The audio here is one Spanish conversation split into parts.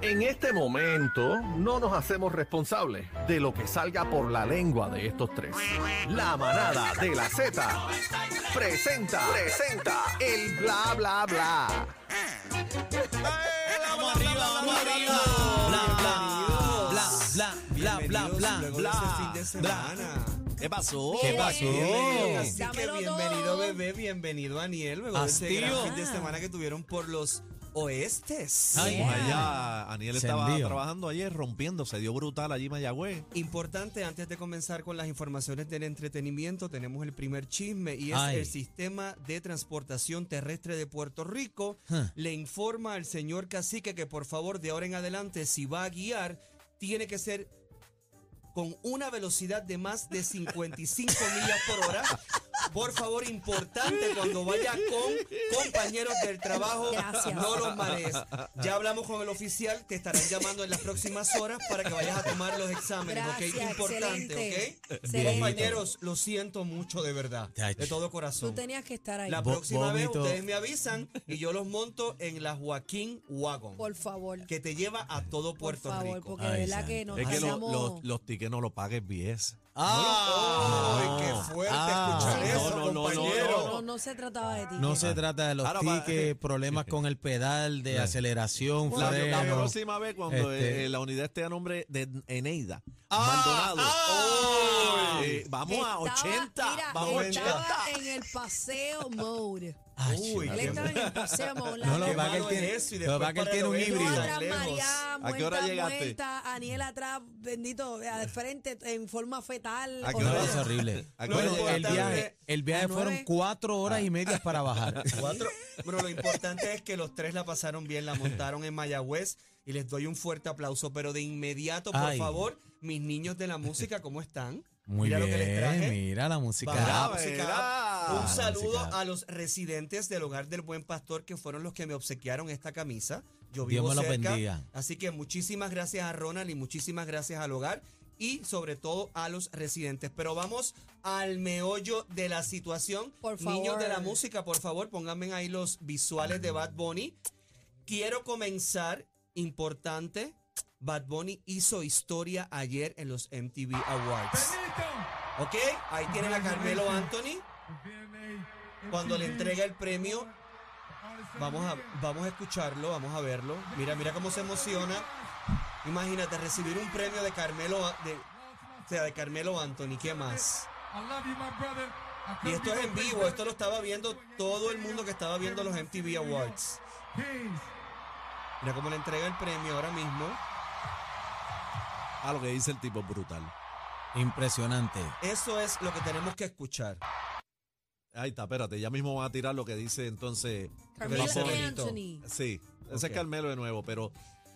En este momento no nos hacemos responsables de lo que salga por la lengua de estos tres. La manada de la Z presenta, presenta el bla bla bla. Vamos arriba, vamos arriba. Bla, bla, bla, bla, bla, bla, bla, ese fin de bla. semana. ¿Qué pasó? ¿Qué pasó? Bienvenido, Así que bienvenido, bebé, bienvenido, Aniel. Luego de gran fin de semana que tuvieron por los oestes. Ay, Yeah. Allá, Aniel estaba trabajando ayer rompiendo, se dio brutal allí en Mayagüez. Importante, antes de comenzar con las informaciones del entretenimiento, tenemos el primer chisme y es Ay. el sistema de transportación terrestre de Puerto Rico. Huh. Le informa al señor cacique que por favor de ahora en adelante, si va a guiar, tiene que ser con una velocidad de más de 55 millas por hora. Por favor, importante cuando vaya con compañeros del trabajo, Gracias. no los marees. Ya hablamos con el oficial, te estarán llamando en las próximas horas para que vayas a tomar los exámenes, Gracias, ¿ok? Importante, excelente. ¿ok? Excelente. Compañeros, lo siento mucho de verdad, de todo Tú corazón. tenías que estar ahí. La próxima vez ustedes me avisan y yo los monto en la Joaquín Wagon, Por favor. que te lleva a todo Por Puerto favor, Rico. porque Ay, de verdad que nos Es que lo- los, tickets no lo pagues BS. Ah, ¡Ay, qué fuerte Ah. escuchar No, eso, no, no, no, compañero! no, no se trataba de ti. No se trata de los Ahora tickets, problemas con el pedal de Sí. aceleración, La, la próxima vez cuando Este- eh, la unidad esté a nombre de Eneida, Ah, Maldonado, ah. eh, vamos a Estaba- 80, mira, vamos a estaba 80. en el paseo mode. Ay, Uy, Él estaba en el paseo. No, lo que pasa que él tiene- es eso, y lo que él después tiene un híbrido. atrás, ¿A qué hora llegaste? muerta, Aniel atrás, bendito, al frente, en forma fetal. ¿A qué No, hora horrible. es horrible. ¿A qué Bueno, el viaje, el viaje fueron cuatro horas y media para bajar. Cuatro. Pero lo importante es que los tres la pasaron bien, la montaron en Mayagüez y les doy un fuerte aplauso. Pero de inmediato, por Ay. favor, mis niños de la música, ¿cómo están? Muy Mira bien, lo que les traje. mira la música. Baja la Mira, música. Mira. Un saludo a los residentes del Hogar del Buen Pastor que fueron los que me obsequiaron esta camisa. Yo Dios vivo me los cerca, bendiga. Así que muchísimas gracias a Ronald y muchísimas gracias al hogar y sobre todo a los residentes. Pero vamos al meollo de la situación. Por Niños de la favor. música, por favor, pónganme ahí los visuales de Bad Bunny. Quiero comenzar, importante, Bad Bunny hizo historia ayer en los MTV Awards. ¿Ok? Ahí tienen a Carmelo Anthony. Cuando le entrega el premio, vamos a, vamos a escucharlo, vamos a verlo. Mira, mira cómo se emociona. Imagínate recibir un premio de Carmelo, A- de, o sea, de Carmelo Anthony. ¿Qué más? Y esto es en vivo, esto lo estaba viendo todo el mundo que estaba viendo los MTV Awards. Mira cómo le entrega el premio ahora mismo. A lo que dice el tipo brutal. Impresionante. Eso es lo que tenemos que escuchar. Ahí está, espérate, ya mismo van a tirar lo que dice entonces. Carmelo. Anthony. Sí, ese es Carmelo de nuevo, pero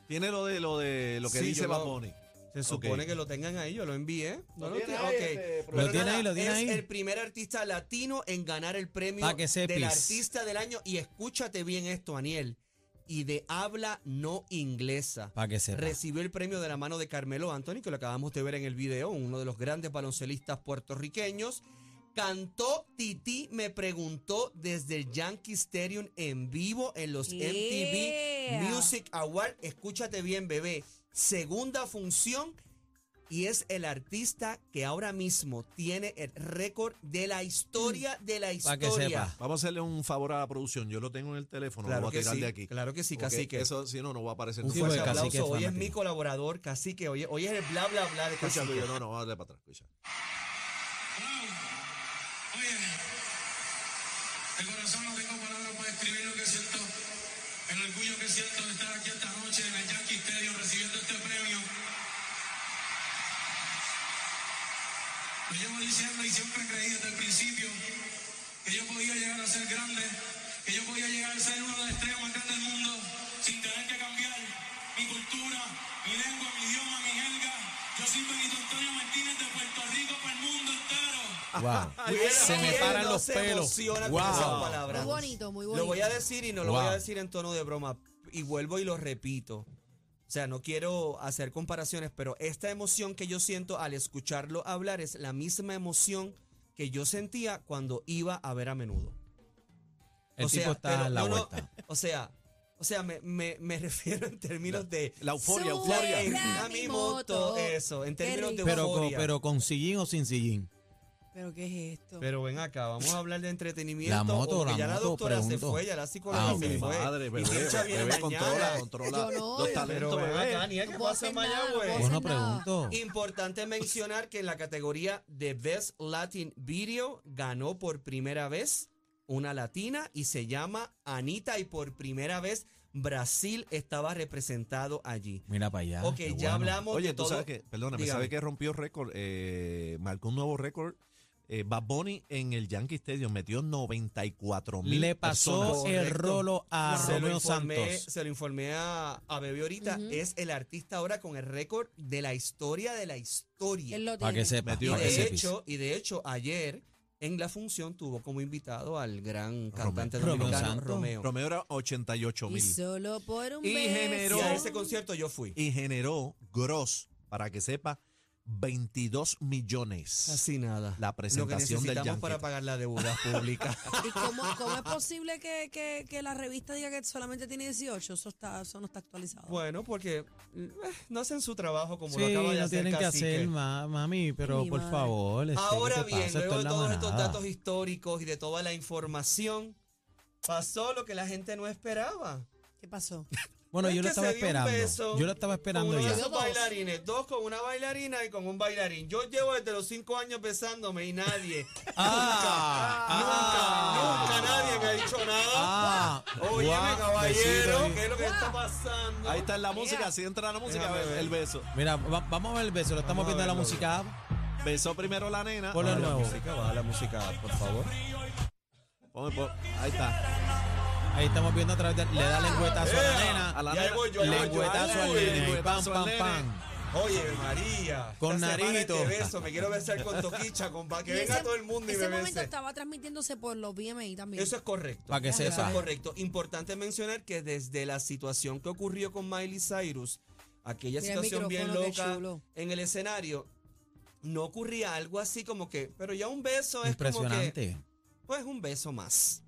tiene lo de lo de lo que Sí, dice Bunny. Se supone que lo tengan ahí, yo lo envié. No Lo lo tiene ahí, este, Lo tiene nada, ahí, lo tiene es ahí. el primer artista latino en ganar el premio que del artista del año. Y escúchate bien esto, Aniel. Y de habla no inglesa. Para que sepa. Recibió el premio de la mano de Carmelo Anthony, que lo acabamos de ver en el video, uno de los grandes baloncelistas puertorriqueños. Cantó Titi me preguntó desde el Yankee Stadium en vivo en los Yeah. MTV Music Awards. Escúchate bien, bebé. Segunda función y es el artista que ahora mismo tiene el récord de la historia de la que historia. sepa. Vamos a hacerle un favor a la producción. Yo lo tengo en el teléfono, Claro lo voy que a tirar sí, de aquí. claro que sí, cacique. Eso, si no, no va a aparecer. Un fuerte cacique aplauso. Hoy es mi colaborador, cacique. Hoy, hoy es el bla, bla, bla de cacique. no, no, vamos a darle para atrás. Escucha. Oye, de corazón no tengo palabras para describir lo que siento, el orgullo que siento de estar aquí esta noche en el Yankee Stadium recibiendo este premio. Lo llevo diciendo y siempre creí desde el principio que yo podía llegar a ser grande, que yo podía llegar a ser una de las estrellas más grandes del mundo sin tener que cambiar mi cultura, mi lengua, mi idioma, mi jerga. Yo soy Benito Antonio Martínez de Puerto Rico para el mundo entero. Wow. Se me ¿quién paran los se pelos. emociona con Wow. esas palabras? Muy bonito, muy bonito. Lo voy a decir y no lo Wow. voy a decir en tono de broma. Y vuelvo y lo repito. O sea, no quiero hacer comparaciones, pero esta emoción que yo siento al escucharlo hablar es la misma emoción que yo sentía cuando iba a ver a menudo. El O tipo sea, está en la no, no, vuelta. o sea, O sea, me, me, me refiero en términos de... La euforia, euforia. En- a mi moto, eso, en términos de rico. Pero, con, euforia. pero con sillín o sin sillín. ¿Pero qué es esto? Pero ven acá, vamos a hablar de entretenimiento. La moto, porque la ya la doctora se fue, ya la psicóloga Ah, se fue. Madre, y bebé, Fincha viene bebé, mañana. controla, controla Yo no, los talentos, Pero bebé. acá, ¿qué No pasa en Mayagüez? Bueno, pregunto. Importante mencionar que en la categoría de Best Latin Video ganó por primera vez una latina y se llama Anita y por primera vez Brasil estaba representado allí. Mira para allá. ok, ya bueno. hablamos Oye, de tú todo. sabes que, perdóname, Dígame. ¿sabes que rompió récord? Eh, marcó un nuevo récord. Eh, Bad Bunny en el Yankee Stadium metió 94 mil Le pasó personas. el rolo a se, lo Romeo informé, Santos. se lo informé a, a Bebé ahorita. Es el artista ahora con el récord de la historia de la historia. Él lo Para que sepa. Y Metió- para que de hecho, y de hecho, ayer en la función tuvo como invitado al gran cantante Romeo dominicano Santos. Romeo. Romeo era 88 Y mil. solo por un Y beso. generó- Y a ese concierto yo fui. Y generó gross, para que sepa, 22 millones. Casi nada. La Lo que presentación del necesitamos Yankee. para pagar la deuda pública. ¿Y cómo, cómo es posible que, que, que la revista diga que solamente tiene 18? Eso, está, eso no está actualizado. bueno, porque eh, no hacen su trabajo como lo Sí, acaba de no hacer tienen que Cacique. hacer, ma- mami, pero Mi por madre. favor. este, ¿qué Ahora bien, pasa? Luego de todos estos datos históricos y de toda la información, pasó lo que la gente no esperaba. ¿Qué pasó? Bueno, yo lo estaba esperando. Yo lo estaba esperando ya. Dos. bailarines, dos con una bailarina y con un bailarín. Yo llevo desde los cinco años besándome y nadie, Ah, nunca, nunca nadie me ha dicho nada. Ah, Oye, guau, caballero, besito. ¿qué es lo que está pasando? Ahí está la música, así entra la música, el beso. Mira, va- vamos a ver el beso. Lo estamos viendo en la música. Besó primero la nena. Ponlo Baja la nuevo. música. baja la música, por favor. Ahí está. Ahí estamos viendo a través de. Le da lengüetazo a la nena. A la nena. Lengüetazo al nene. Pam, pam, pam. Oye, María. Con narito. Te beso, me quiero besar con Toquicha, con pa- que venga ese- todo el mundo y ese me momento bese. estaba transmitiéndose por los BMI también. Eso es correcto. Pa' que Eso sepa. es correcto. Importante mencionar que desde la situación que ocurrió con Miley Cyrus, aquella Mira situación bien loca en el escenario, no ocurría algo así como que, pero ya un beso es como que, Impresionante. pues un beso más.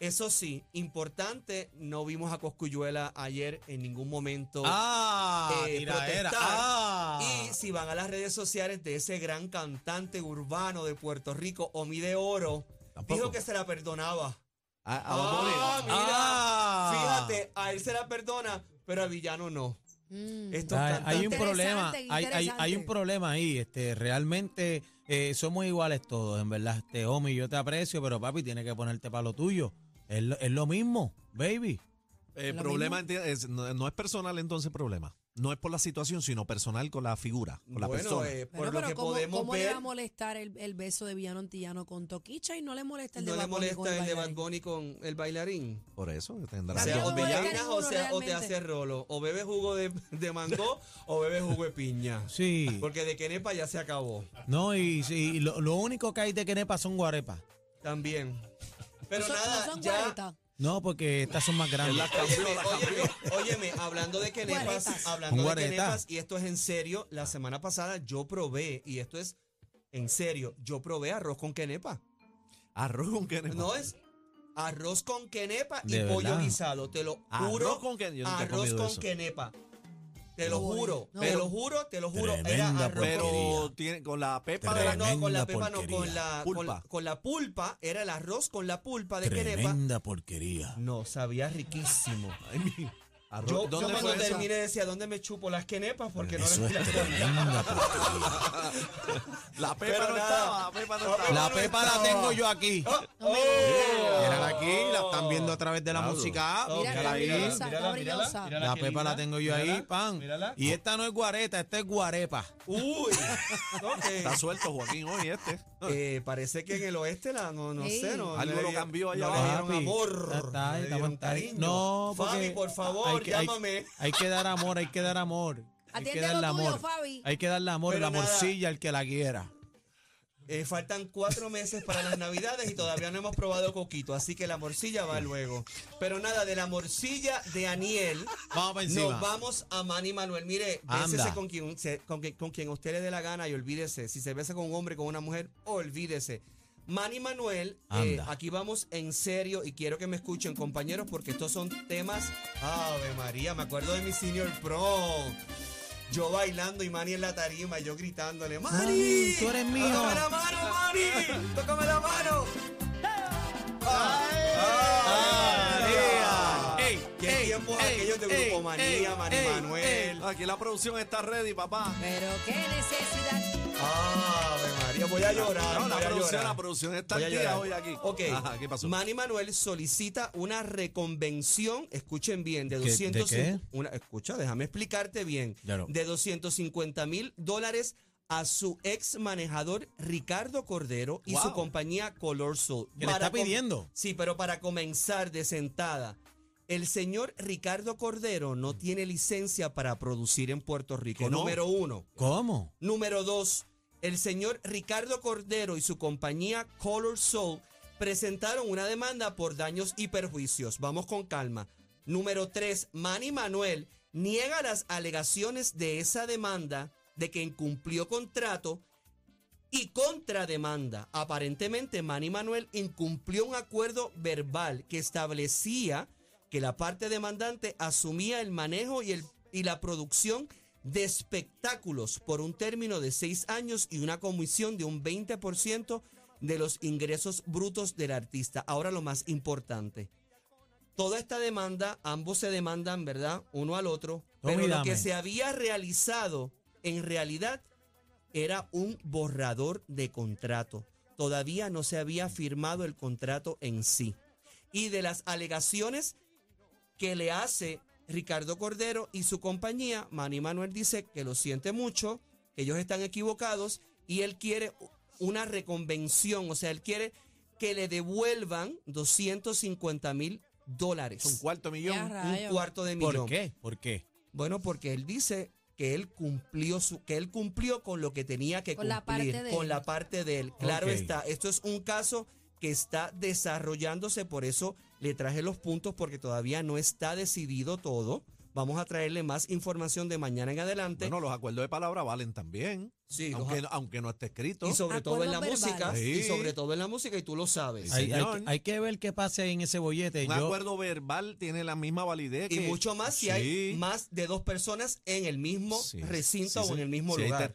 Eso sí, importante, no vimos a Coscuyuela ayer en ningún momento. Ah, eh, protestar. Ah. Y si van a las redes sociales de ese gran cantante urbano de Puerto Rico, Omi de Oro, Tampoco. dijo que se la perdonaba. A, a Bad Bunny. Ah, mira, Ah. fíjate, a él se la perdona, pero al villano no. Mm. Estos Hay, hay un Interesante, problema, hay, hay, hay un problema ahí, este, realmente eh, somos iguales todos, en verdad, este, Omi, yo te aprecio, pero papi, tienes que ponerte para lo tuyo, es, lo- es lo mismo, baby. El Lo problema es, no, no es personal entonces el problema. No es por la situación, sino personal con la figura, con la persona. eh, por Bueno, lo pero que ¿cómo, podemos cómo le ver, va a molestar el, el beso de Villano Antillano con Toquicha y no le molesta el no de le Bad Bunny con molesta el de Bad bailarín? Bunny con el bailarín. por eso O tendrá sea, no o le ninguno o, sea, o te hace rolo. O bebes jugo de, de mango o bebes jugo de piña. Sí, Porque de Kenepa ya se acabó. no, y, sí, y lo, lo único que hay de Kenepa son guarepas. También. Pero ¿No son, nada, no son ya. No, porque estas son más grandes. Óyeme, óyeme, óyeme, hablando de kenepas, Guaretas. hablando de guareta. kenepas, y esto es en serio, la semana pasada yo probé, y esto es en serio, yo probé arroz con kenepa. Arroz con quenepa. No es arroz con kenepa y ¿De pollo verdad? guisado, te lo Arroz juro. con quenepa. Yo nunca he arroz comido con eso. kenepa. Te lo No juro, no te lo juro, te lo juro. Era Tremenda arroz con Pero tiene con la pepa de pero la no, con la Tremenda pepa, no, con la, con, Pulpa. con la pulpa, era el arroz con la pulpa de kenepa. Tremenda porquería. No, sabía riquísimo. Ay, mi- arroz. Yo, yo ¿Dónde cuando terminé decía, ¿dónde me chupo las quenepas? Porque no Eso les tremenda. La pepa Pero no nada. estaba, la pepa no La estaba. La no pepa la estaba. tengo yo aquí. Oh, Mírala aquí, la están viendo a través de la música. Oh, Mira, Mírala está está brillosa. La pepa la tengo yo ahí, pan. Mírala. Y esta no es guareta, esta es guarepa. Uy. Está suelto Joaquín hoy este. Eh, parece que en el oeste la, no, no Sí. sé, no. Algo le lo cambió allá no le abajo. dieron Papi, amor. está, le dieron cariño. No, Fabi, por favor, hay que- llámame. Hay que dar amor, hay que dar amor. Hay que darle tuyo, amor. Fabi. Hay que darle amor y Pero la nada. morcilla al que la quiera. Eh, faltan cuatro meses para las navidades y todavía no hemos probado coquito, así que la morcilla va luego. Pero nada, de la morcilla de Aniel, Vamos nos vamos a Manny Manuel. Mire, bésese con quien, con, quien, con quien a usted le dé la gana y olvídese. Si se besa con un hombre, con una mujer, olvídese. Manny Manuel, eh, aquí vamos en serio y quiero que me escuchen compañeros porque estos son temas, Ave María, me acuerdo de mi senior prom. Yo bailando y Manny en la tarima y yo gritándole, Manny, tú eres mío. tócame la mano, Manny, tócame la mano. ¡Ah! Tiempos aquellos de ey, Grupo Manía, ey, Manny ey, Manuel? Aquí la producción está ready, papá. Pero qué necesidad. Ave María, voy a llorar, No, la voy a producción, llorar. la producción está Voy a hoy aquí. Ok. Ajá, ¿qué pasó? Manny Manuel solicita una reconvención, escuchen bien, de ¿Qué- de 200 qué? una escucha, déjame explicarte bien, de 250 mil dólares a su ex manejador Ricardo Cordero y su compañía Color Soul. ¿Qué le está pidiendo? Sí, pero para comenzar de sentada, el señor Ricardo Cordero no tiene licencia para producir en Puerto Rico. Número uno. ¿Cómo? Número dos, el señor Ricardo Cordero y su compañía Color Soul presentaron una demanda por daños y perjuicios. Vamos con calma. Número tres, Manny Manuel niega las alegaciones de esa demanda de que incumplió contrato y contrademanda. Aparentemente, Manny Manuel incumplió un acuerdo verbal que establecía que la parte demandante asumía el manejo y, el, y la producción de espectáculos por un término de seis años y una comisión de un 20% de los ingresos brutos del artista. Ahora lo más importante. Toda esta demanda, ambos se demandan, ¿verdad? Uno al otro. Pero lo que se había realizado en realidad era un borrador de contrato. Todavía no se había firmado el contrato en sí. Y de las alegaciones que le hace Ricardo Cordero y su compañía, Manny Manuel dice que lo siente mucho, que ellos están equivocados y él quiere una reconvención, o sea, él quiere que le devuelvan 250 mil dólares. Un cuarto millón. Un cuarto de millón. ¿Por qué? ¿Por qué? Bueno, porque él dice que él cumplió su, que él cumplió con lo que tenía que Con la cumplir, parte de con él. la parte de él. Claro está, esto es un caso que está desarrollándose, por eso le traje los puntos porque todavía no está decidido todo. Vamos a traerle más información de mañana en adelante. Bueno, los acuerdos de palabra valen también. Sí, aunque, aunque no esté escrito. y sobre todo en la música, y sobre todo en la música, y tú lo sabes. Sí, Hay, que- hay que ver qué pasa ahí en ese bollete. Un Yo, acuerdo verbal tiene la misma validez Y que- mucho más si Sí. hay más de dos personas en el mismo Sí, recinto sí, o en el mismo Si hay lugar.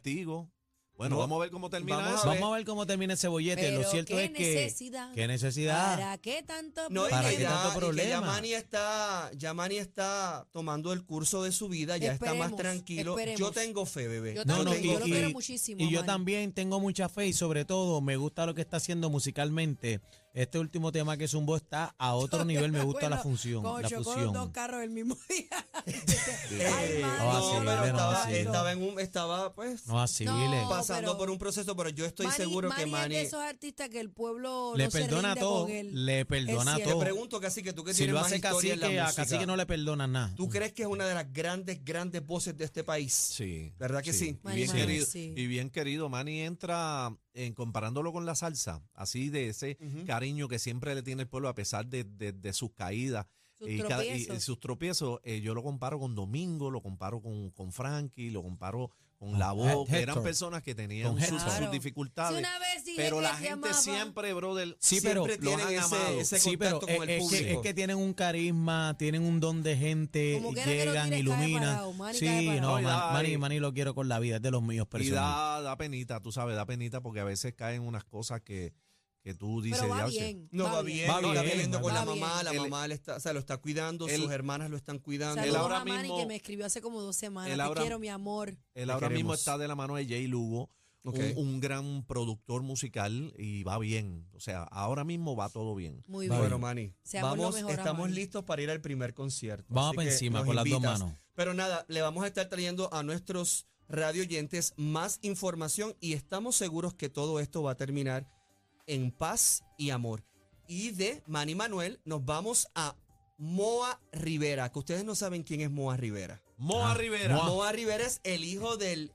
Bueno, No. vamos a ver cómo termina Vamos a eso. ver. vamos a ver cómo termina ese bollete. Pero Lo cierto es que. necesidad. ¿Qué necesidad? ¿Para qué tanto No, y ¿Para que qué ya, tanto problema? ya Manny está, ya Manny está tomando el curso de su vida, ya está más tranquilo. esperemos. Yo tengo fe, bebé. Yo No, también, no, tengo yo lo y- fe. quiero muchísimo. Y yo también tengo mucha fe y sobre todo me gusta lo que está haciendo musicalmente. Este último tema que zumbó está a otro nivel. Me gusta la Bueno, función, como la chocó fusión. dos carros el mismo día. Ay, No, no, así, pero no, estaba, así. estaba en un, estaba pues No así, No, le- pasando pero- por un proceso, pero yo estoy Manny- seguro que Manny es de esos artistas que el pueblo le no se perdona rinde todo. Le perdona Es Te cierto. todo. pregunto, casi que tú que Si tienes lo más hace historia en cacique, la a música, cacique no le perdonan nada. ¿tú crees que es una de las grandes, grandes voces de este país? Sí. ¿Verdad que sí? Y Manny bien, querido, sí. y bien querido, Manny entra en comparándolo con la salsa, así de ese cariño que siempre le tiene el pueblo a pesar de, de- de sus caídas. Sus y, cada- y- tropiezos. y sus tropiezos, eh, yo lo comparo con Domingo, lo comparo con, con Frankie, lo comparo con La Voz, que eran personas que tenían sus, sus dificultades. Si una vez dije pero que la te gente amaba. siempre, brother, Sí, pero Siempre tienen han ese, amado. ese Sí, pero contacto con es, el es que, público. es que tienen un carisma, tienen un don de gente, Como que llegan, cae iluminan. Sí, no, No, y Man- y- Manny lo quiero con la vida, es de los míos y personales. da, da penita, tú sabes, da penita porque a veces caen unas cosas que, que tú dices, Pero va bien. No, va bien, Va está bien, viviendo con va la mamá, bien. la mamá le está, o sea, lo está cuidando, sus hermanas lo están cuidando. Él ahora a mismo- que me escribió hace como dos semanas. Te ahora- quiero, mi amor. Él ahora mismo está de la mano de Jay Lugo, un, un gran productor musical y va bien. O sea, ahora mismo va todo bien. Muy bien. Bueno, Manny, Seamos vamos, mejor estamos Manny. listos para ir al primer concierto. Vamos para encima con las dos manos. Pero nada, le vamos a estar trayendo a nuestros radio oyentes más información y estamos seguros que todo esto va a terminar en paz y amor. Y de Manny Manuel nos vamos a Moa Rivera, que ustedes no saben quién es Moa Rivera. Moa Ah, Rivera. Moa. Moa Rivera es el hijo del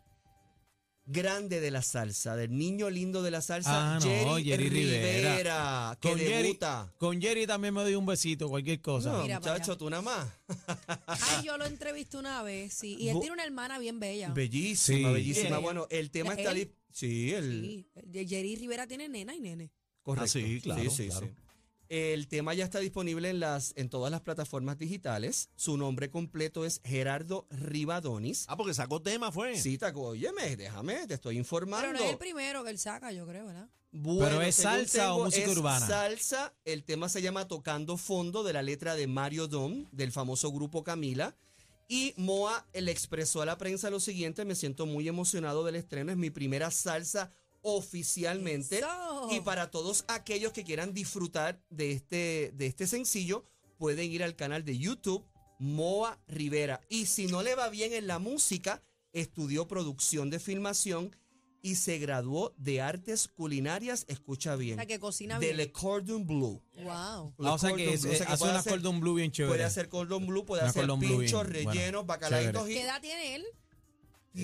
grande de la salsa, del niño lindo de la salsa, Ah, no, Jerry, Jerry Rivera. Rivera, que Con Jerry, con Jerry también me doy un besito, cualquier cosa. No, Mira muchacho, tú nada más. Ay, yo lo entrevisté una vez, sí. Y él Bo- tiene una hermana bien bella. Bellísima, Sí. bellísima. Bueno, el tema está... Él- Sí, el... Sí. Jerry Rivera tiene nena y nene. Correcto. Ah, sí, claro, Sí, sí, claro. sí. El tema ya está disponible en, las, en todas las plataformas digitales. Su nombre completo es Gerardo Rivadonis. Ah, porque sacó tema, fue. Sí, Taco, óyeme, déjame, te estoy Pero informando. no es el primero que él saca, yo creo, ¿verdad? Bueno, ¿Pero es salsa o música es urbana? Salsa, el tema se llama Tocando Fondo de la letra de Mario Dom, del famoso grupo Camila. Y Moa le expresó a la prensa lo siguiente, me siento muy emocionado del estreno, es mi primera salsa oficialmente. Eso. Y para todos aquellos que quieran disfrutar de este, de este sencillo, pueden ir al canal de YouTube Moa Rivera. Y si no le va bien en la música, estudió producción de filmación y se graduó de artes culinarias, escucha O bien, sea, que cocina de bien. Le Cordon Bleu. Wow. Ah, o sea que es- Bleu. O sea que hace puede una hacer- cordon blue bien chévere. Puede hacer cordon bleu, puede Una hacer blue pinchos bien, bueno, rellenos, bacalaitos. ¿Qué edad tiene él?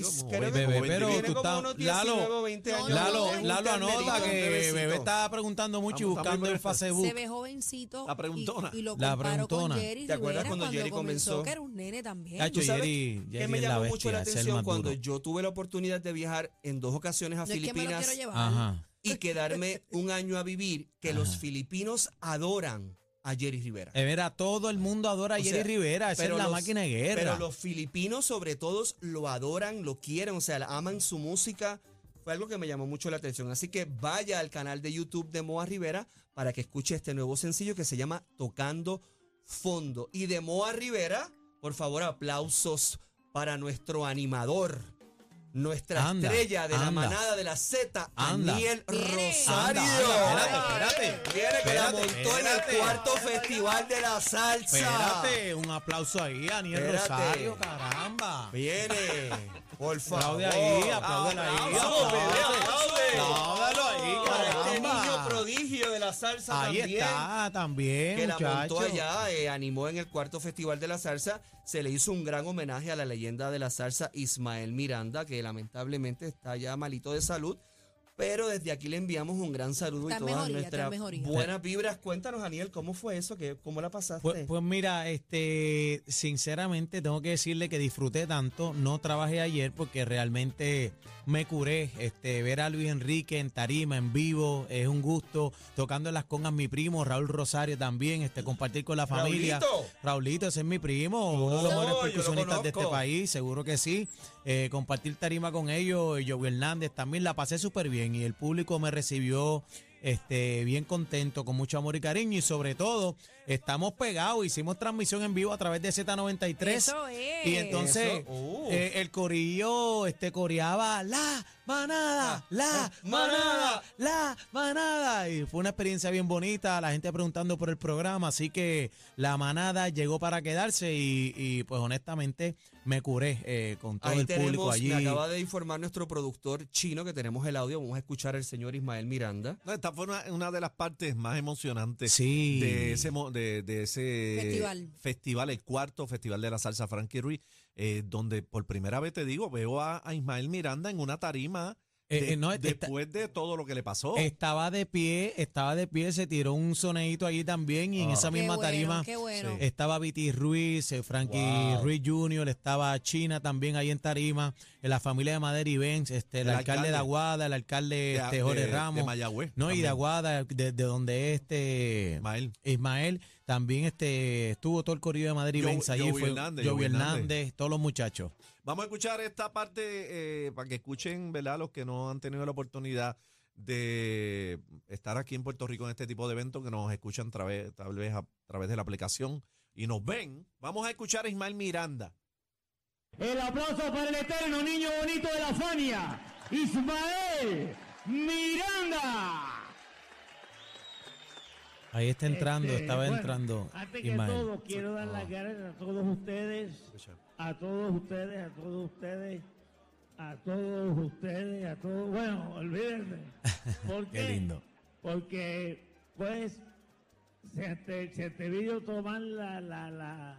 Creo que Bebé, como pero tiene tú como estás... unos 19 Lalo, o 20 No, años. no, Lalo, es un Lalo anota que bebecito. Bebé estaba preguntando mucho y estamos buscando en presentes. Facebook. Se ve jovencito. La preguntona. Y, y lo La comparo con preguntona. Jerry ¿Te acuerdas Rivera cuando Jerry comenzó? que era un nene también. Hacho, ¿Tú sabes Jerry, ¿Qué Jerry me es la llamó mucho la bestia, es el atención más cuando duro. yo tuve la oportunidad de viajar en dos ocasiones a No es que me lo Filipinas quiero llevar. Ajá. y quedarme un año a vivir? Que los filipinos adoran a Jerry Rivera. De veras, todo el mundo adora a O Jerry sea, Rivera. Esa es la los- máquina de guerra. Pero los filipinos, sobre todo, lo adoran, lo quieren, o sea, aman su música. Fue algo que me llamó mucho la atención. Así que vaya al canal de YouTube de Moa Rivera para que escuche este nuevo sencillo que se llama Tocando Fondo. Y de Moa Rivera, por favor, aplausos para nuestro animador. Nuestra Anda, estrella de la anda. manada de la Z. Daniel. Rosario. Anda, anda, espérate, espérate. Viene que la Espérate, montó en espérate. el cuarto festival de la salsa. Espérate, un aplauso ahí, Daniel. Rosario, caramba. Viene, por favor. Aplaude ahí, aplaude ahí. Aplaude. aplaude. Salsa Ahí también. está, también, Que la montó allá, eh, animó en el cuarto festival de la salsa. Se le hizo un gran homenaje a la leyenda de la salsa Ismael Miranda, que lamentablemente está ya malito de salud. Pero desde aquí le enviamos un gran saludo Está y todas mejoría, nuestras buenas vibras. Cuéntanos, Daniel, ¿cómo fue eso? ¿Qué, ¿Cómo la pasaste? Pues, pues mira, este, sinceramente tengo que decirle que disfruté tanto. No trabajé ayer porque realmente me curé. Este, ver a Luis Enrique en tarima, en vivo, es un gusto. Tocando en las congas mi primo, Raúl Rosario también, este, compartir con la familia. Raulito. Raulito, ese es mi primo, uno de los mejores lo percusionistas de este país, seguro que sí. Eh, compartir tarima con ellos, y Joe Hernández también la pasé súper bien y el público me recibió este, bien contento, con mucho amor y cariño y sobre todo estamos pegados, hicimos transmisión en vivo a través de Z93 Eso es. y entonces Eso, uh. eh, el corillo este, coreaba la manada, la manada, la manada. Y fue una experiencia bien bonita, la gente preguntando por el programa, así que la manada llegó para quedarse y, y, pues honestamente me curé eh, con todo Ahí el público allí. me acaba de informar nuestro productor chino que tenemos el audio. Vamos a escuchar al señor Ismael Miranda. No, esta fue una, una de las partes más emocionantes Sí. de ese mo- de, de ese Festival. festival, el cuarto festival de la salsa Frankie Ruiz, eh, donde por primera vez te digo, veo a, a Ismael Miranda en una tarima de- eh, no, está- después de todo lo que le pasó. Estaba de pie, estaba de pie, se tiró un sonidito allí también y en Ah. esa misma bueno, tarima bueno. Estaba Viti Ruiz, eh, Frankie Wow. Ruiz Jr., estaba China también ahí en tarima, en la familia de Madera y Benz, este, el, El alcalde, alcalde. de Aguada, el alcalde de, este, Jorge de- Ramos, de Mayagüez. no, y de Aguada, de, de donde es este Ismael. Ismael, también este estuvo todo el corrido de Madera y Benz allí, Joey fue Hernández, Joey Joey Hernández. Hernández, todos los muchachos. Vamos a escuchar esta parte eh, para que escuchen, ¿verdad? Los que no han tenido la oportunidad de estar aquí en Puerto Rico en este tipo de eventos, que nos escuchan través, tal vez a través de la aplicación y nos ven. Vamos a escuchar a Ismael Miranda. El aplauso para el eterno niño bonito de la Fania, Ismael Miranda. Ahí está entrando, Este, estaba bueno, entrando Antes que Ismael. todo, quiero dar las gracias a todos ustedes, a todos ustedes, a todos ustedes, a todos ustedes, a todos. Bueno, olvídense. ¿Por Qué lindo. Porque, pues, se te, se te vino tomar la, la, la,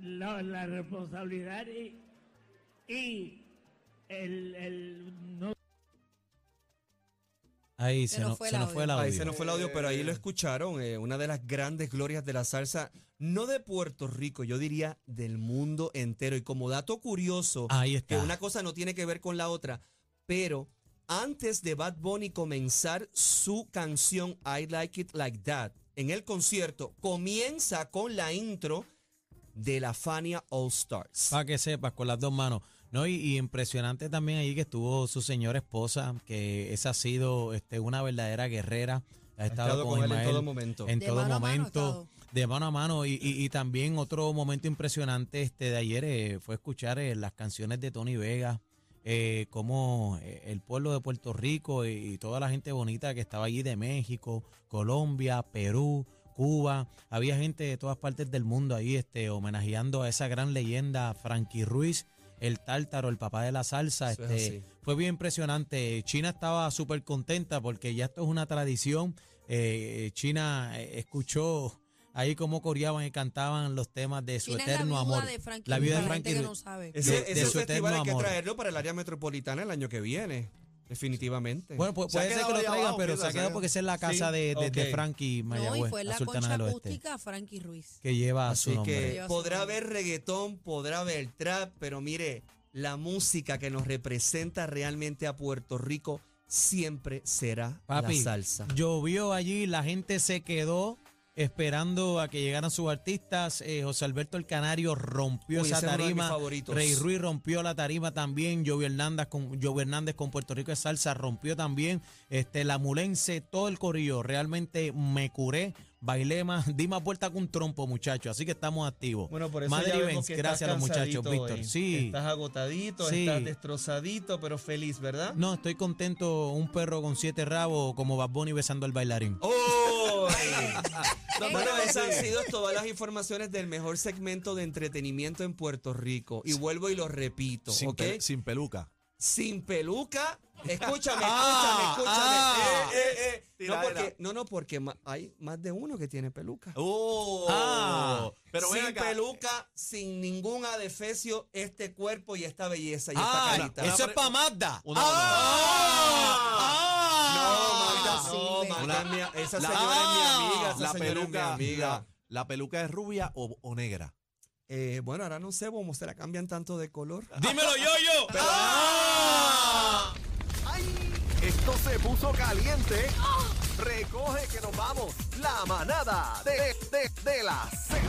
la, la responsabilidad y, y el, el no Ahí Se se, nos fue el se nos audio. fue el audio. Ahí se nos fue el audio, pero ahí lo escucharon. eh, una de las grandes glorias de la salsa, no de Puerto Rico, yo diría del mundo entero. Y como dato curioso, Ahí está. que una cosa no tiene que ver con la otra, pero antes de Bad Bunny comenzar su canción I Like It Like That, en el concierto, comienza con la intro de la Fania All Stars. Para que sepas, con las dos manos. No, y, y impresionante también ahí que estuvo su señora esposa, que esa ha sido este, una verdadera guerrera. Ha estado, estado con, con él en todo momento. En De todo mano a mano ha momento. de mano a mano. Y, y- y también otro momento impresionante este de ayer eh, fue escuchar eh, las canciones de Tony Vega. Eh, como eh, el pueblo de Puerto Rico y, y toda la gente bonita que estaba allí de México, Colombia, Perú, Cuba, había gente de todas partes del mundo ahí este, homenajeando a esa gran leyenda Frankie Ruiz, el tártaro, el papá de la salsa. Eso este, fue bien impresionante. China estaba súper contenta porque ya esto es una tradición. Eh, China eh, escuchó ahí cómo coreaban y cantaban los temas de su la eterno amor. de Frankie la vida de Frankie no sabe. Ese, de- ese de su festival eterno hay que amor. traerlo para el área metropolitana el año que viene. Definitivamente. Bueno, pues Se puede ser que lo traigan, abajo, pero se ha quedado se- porque esa es la casa Sí, de, de- de ok. Frankie No, y Mayagüez, fue la la concha del Oeste, acústica Frankie Ruiz. que lleva Así su nombre. que podrá haber reggaetón, podrá haber trap, pero mire, la música que nos representa realmente a Puerto Rico siempre será Papi, la salsa. llovió allí, la gente se quedó esperando a que llegaran sus artistas. Eh, José Alberto el Canario rompió Uy, esa tarima. Rey Ruiz rompió la tarima también. Joey Hernández con, Joey Hernández con Puerto Rico de Salsa rompió también. Este, la Mulense, todo el corillo. Realmente me curé. Bailé más, di más vuelta que un trompo, muchachos. Así que estamos activos. Bueno, por eso Madre ya vemos Benz, que gracias a los muchachos, Víctor. Sí. Estás agotadito, Sí. estás destrozadito, pero feliz, ¿verdad? No, estoy contento. Un perro con siete rabos como Bad Bunny besando al bailarín. ¡Oh! No, bueno, pero esas han sido todas las informaciones del mejor segmento de entretenimiento en Puerto Rico. Y vuelvo y lo repito, Sin, ¿ok? pe- sin peluca. Sin peluca. Escúchame, Ah, escúchame, escúchame. ah. Eh, eh, eh. No, porque, no, no, porque hay más de uno que tiene peluca. ¡Oh! Ah. pero sin acá. peluca, sin ningún adefesio, este cuerpo y esta belleza y esta ¡Ay! carita. eso es para Magda. ¡Ah! No, Ah, no, sí, Magda, es mi- esa La- señora es mi amiga, esa La señora peluca, es mi amiga. la, la peluca es rubia o, o negra. Eh, bueno, ahora no sé cómo se la cambian tanto de color. Dímelo yo, yo. ¡Ay! Esto se puso caliente. Recoge que nos vamos. La manada de, de, de la Z.